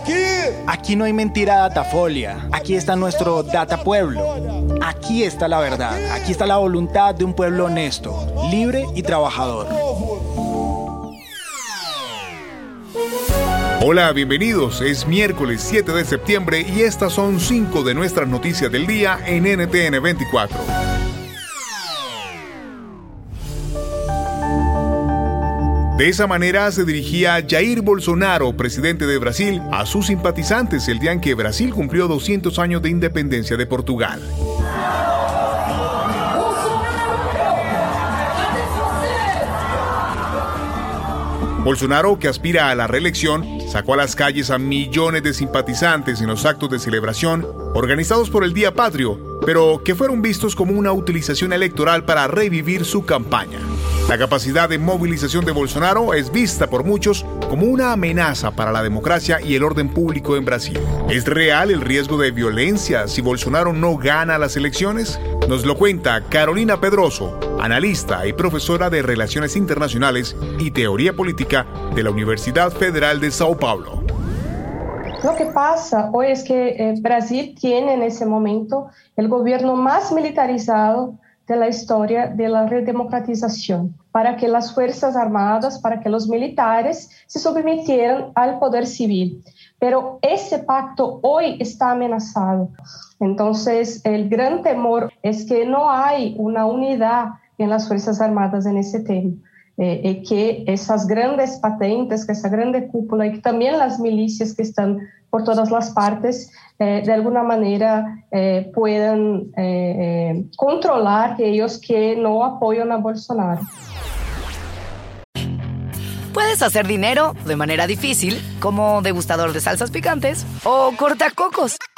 Aquí. Aquí no hay mentira datafolia. Aquí está nuestro data pueblo. Aquí está la verdad. Aquí está la voluntad de un pueblo honesto, libre y trabajador. Hola, bienvenidos. Es miércoles 7 de septiembre y estas son cinco de nuestras noticias del día en NTN 24. De esa manera se dirigía Jair Bolsonaro, presidente de Brasil, a sus simpatizantes el día en que Brasil cumplió 200 años de independencia de Portugal. Bolsonaro, que aspira a la reelección, sacó a las calles a millones de simpatizantes en los actos de celebración organizados por el Día Patrio, pero que fueron vistos como una utilización electoral para revivir su campaña. La capacidad de movilización de Bolsonaro es vista por muchos como una amenaza para la democracia y el orden público en Brasil. ¿Es real el riesgo de violencia si Bolsonaro no gana las elecciones? Nos lo cuenta Carolina Pedroso, analista y profesora de Relaciones Internacionales y Teoría Política de la Universidad Federal de Sao Paulo. Lo que pasa hoy es que eh, Brasil tiene en ese momento el gobierno más militarizado de la historia de la redemocratización, para que las Fuerzas Armadas, para que los militares se sometieran al poder civil. Pero ese pacto hoy está amenazado. Entonces, el gran temor es que no hay una unidad en las Fuerzas Armadas en ese tema. Eh, eh, que esas grandes patentes, que esa grande cúpula y que también las milicias que están por todas las partes, eh, de alguna manera eh, puedan eh, controlar aquellos que no apoyan a Bolsonaro. Puedes hacer dinero de manera difícil, como degustador de salsas picantes, o cortacocos,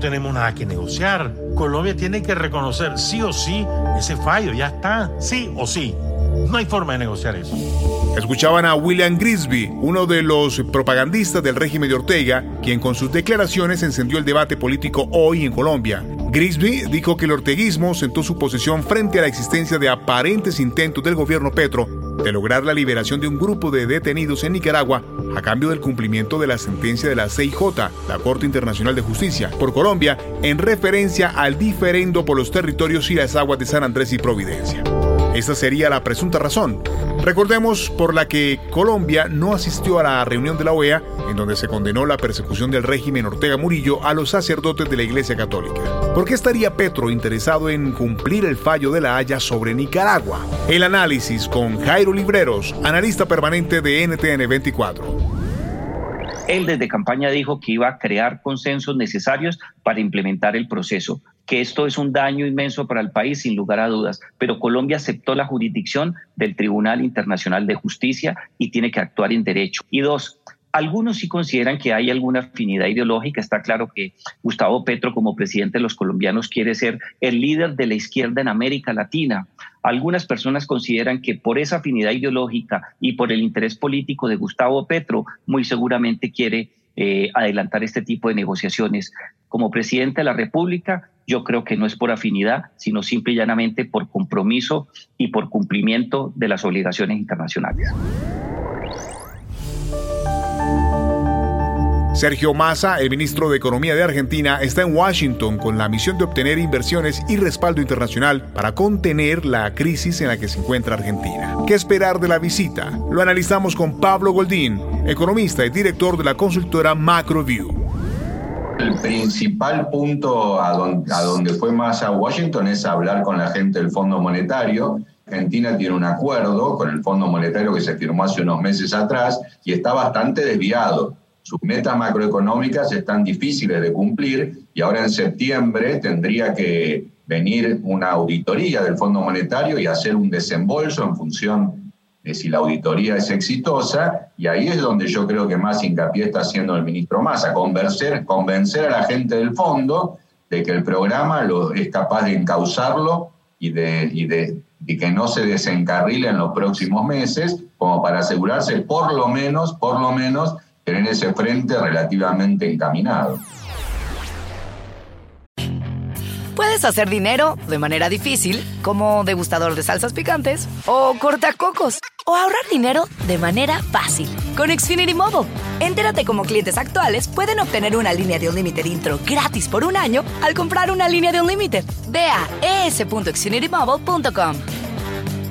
Tenemos nada que negociar. Colombia tiene que reconocer sí o sí ese fallo. Ya está. Sí o sí. No hay forma de negociar eso. Escuchaban a William Grisby, uno de los propagandistas del régimen de Ortega, quien con sus declaraciones encendió el debate político hoy en Colombia. Grisby dijo que el orteguismo sentó su posición frente a la existencia de aparentes intentos del gobierno Petro de lograr la liberación de un grupo de detenidos en Nicaragua a cambio del cumplimiento de la sentencia de la CIJ, la Corte Internacional de Justicia, por Colombia, en referencia al diferendo por los territorios y las aguas de San Andrés y Providencia. Esta sería la presunta razón. Recordemos por la que Colombia no asistió a la reunión de la OEA en donde se condenó la persecución del régimen Ortega Murillo a los sacerdotes de la Iglesia Católica. ¿Por qué estaría Petro interesado en cumplir el fallo de la Haya sobre Nicaragua? El análisis con Jairo Libreros, analista permanente de NTN 24. Él desde campaña dijo que iba a crear consensos necesarios para implementar el proceso que esto es un daño inmenso para el país, sin lugar a dudas, pero Colombia aceptó la jurisdicción del Tribunal Internacional de Justicia y tiene que actuar en derecho. Y dos, algunos sí consideran que hay alguna afinidad ideológica. Está claro que Gustavo Petro, como presidente de los colombianos, quiere ser el líder de la izquierda en América Latina. Algunas personas consideran que por esa afinidad ideológica y por el interés político de Gustavo Petro, muy seguramente quiere eh, adelantar este tipo de negociaciones. Como presidente de la República, yo creo que no es por afinidad, sino simple y llanamente por compromiso y por cumplimiento de las obligaciones internacionales. Sergio Massa, el ministro de Economía de Argentina, está en Washington con la misión de obtener inversiones y respaldo internacional para contener la crisis en la que se encuentra Argentina. ¿Qué esperar de la visita? Lo analizamos con Pablo Goldín, economista y director de la consultora MacroView. El principal punto a donde, fue Massa a Washington es hablar con la gente del Fondo Monetario Argentina tiene un acuerdo con el Fondo Monetario que se firmó hace unos meses atrás y está bastante desviado sus metas macroeconómicas están difíciles de cumplir y ahora en septiembre tendría que venir una auditoría del Fondo Monetario y hacer un desembolso en función de si la auditoría es exitosa, y ahí es donde yo creo que más hincapié está haciendo el ministro Massa, convencer, convencer a la gente del fondo de que el programa es capaz de encauzarlo y de, y de, que no se desencarrile en los próximos meses, como para asegurarse por lo menos, por lo menos, tener ese frente relativamente encaminado. Puedes hacer dinero de manera difícil, como degustador de salsas picantes, o cortacocos, o ahorrar dinero de manera fácil con Xfinity Mobile. Entérate cómo clientes actuales pueden obtener una línea de un límite intro gratis por un año al comprar una línea de un límite. Ve a.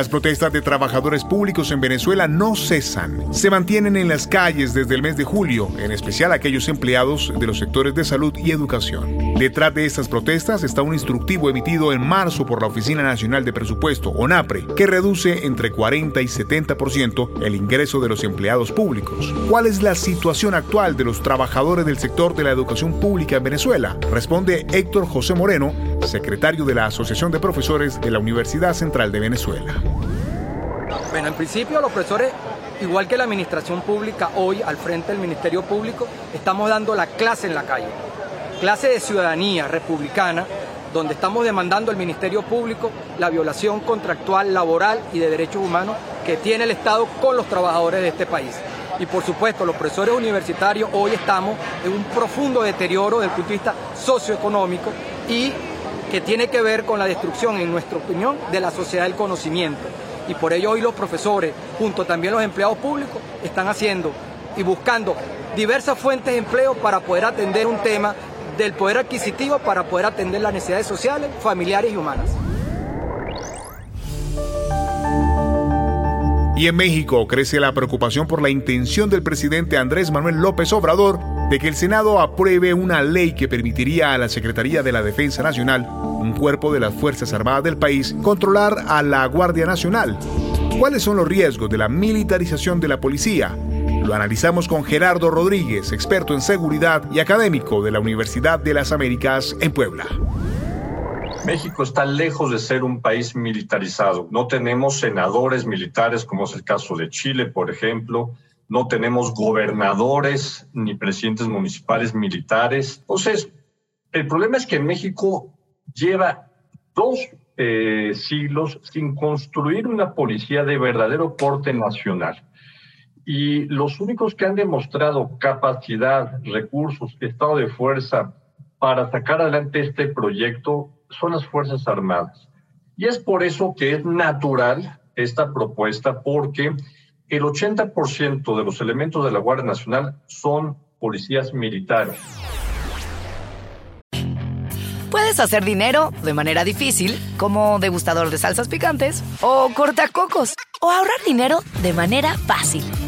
Las protestas de trabajadores públicos en Venezuela no cesan. Se mantienen en las calles desde el mes de julio, en especial aquellos empleados de los sectores de salud y educación. Detrás de estas protestas está un instructivo emitido en marzo por la Oficina Nacional de Presupuesto, ONAPRE, que reduce entre 40 y 70% el ingreso de los empleados públicos. ¿Cuál es la situación actual de los trabajadores del sector de la educación pública en Venezuela? Responde Héctor José Moreno, secretario de la Asociación de Profesores de la Universidad Central de Venezuela. Bueno, en principio los profesores, igual que la administración pública, hoy al frente del Ministerio Público, estamos dando la clase en la calle. Clase de ciudadanía republicana, donde estamos demandando al Ministerio Público la violación contractual, laboral y de derechos humanos que tiene el Estado con los trabajadores de este país. Y por supuesto, los profesores universitarios hoy estamos en un profundo deterioro desde el punto de vista socioeconómico y que tiene que ver con la destrucción, en nuestra opinión, de la sociedad del conocimiento y por ello hoy los profesores, junto también los empleados públicos, están haciendo y buscando diversas fuentes de empleo para poder atender un tema del poder adquisitivo, para poder atender las necesidades sociales, familiares y humanas. Y en México crece la preocupación por la intención del presidente Andrés Manuel López Obrador de que el Senado apruebe una ley que permitiría a la Secretaría de la Defensa Nacional, un cuerpo de las Fuerzas Armadas del país, controlar a la Guardia Nacional. ¿Cuáles son los riesgos de la militarización de la policía? Lo analizamos con Gerardo Rodríguez, experto en seguridad y académico de la Universidad de las Américas en Puebla. México está lejos de ser un país militarizado. No tenemos senadores militares, como es el caso de Chile, por ejemplo. No tenemos gobernadores ni presidentes municipales militares. Entonces, el problema es que México lleva dos eh, siglos sin construir una policía de verdadero porte nacional. Y los únicos que han demostrado capacidad, recursos, estado de fuerza para sacar adelante este proyecto son las Fuerzas Armadas. Y es por eso que es natural esta propuesta, porque el 80% de los elementos de la Guardia Nacional son policías militares. Puedes hacer dinero de manera difícil, como degustador de salsas picantes, o cortacocos, o ahorrar dinero de manera fácil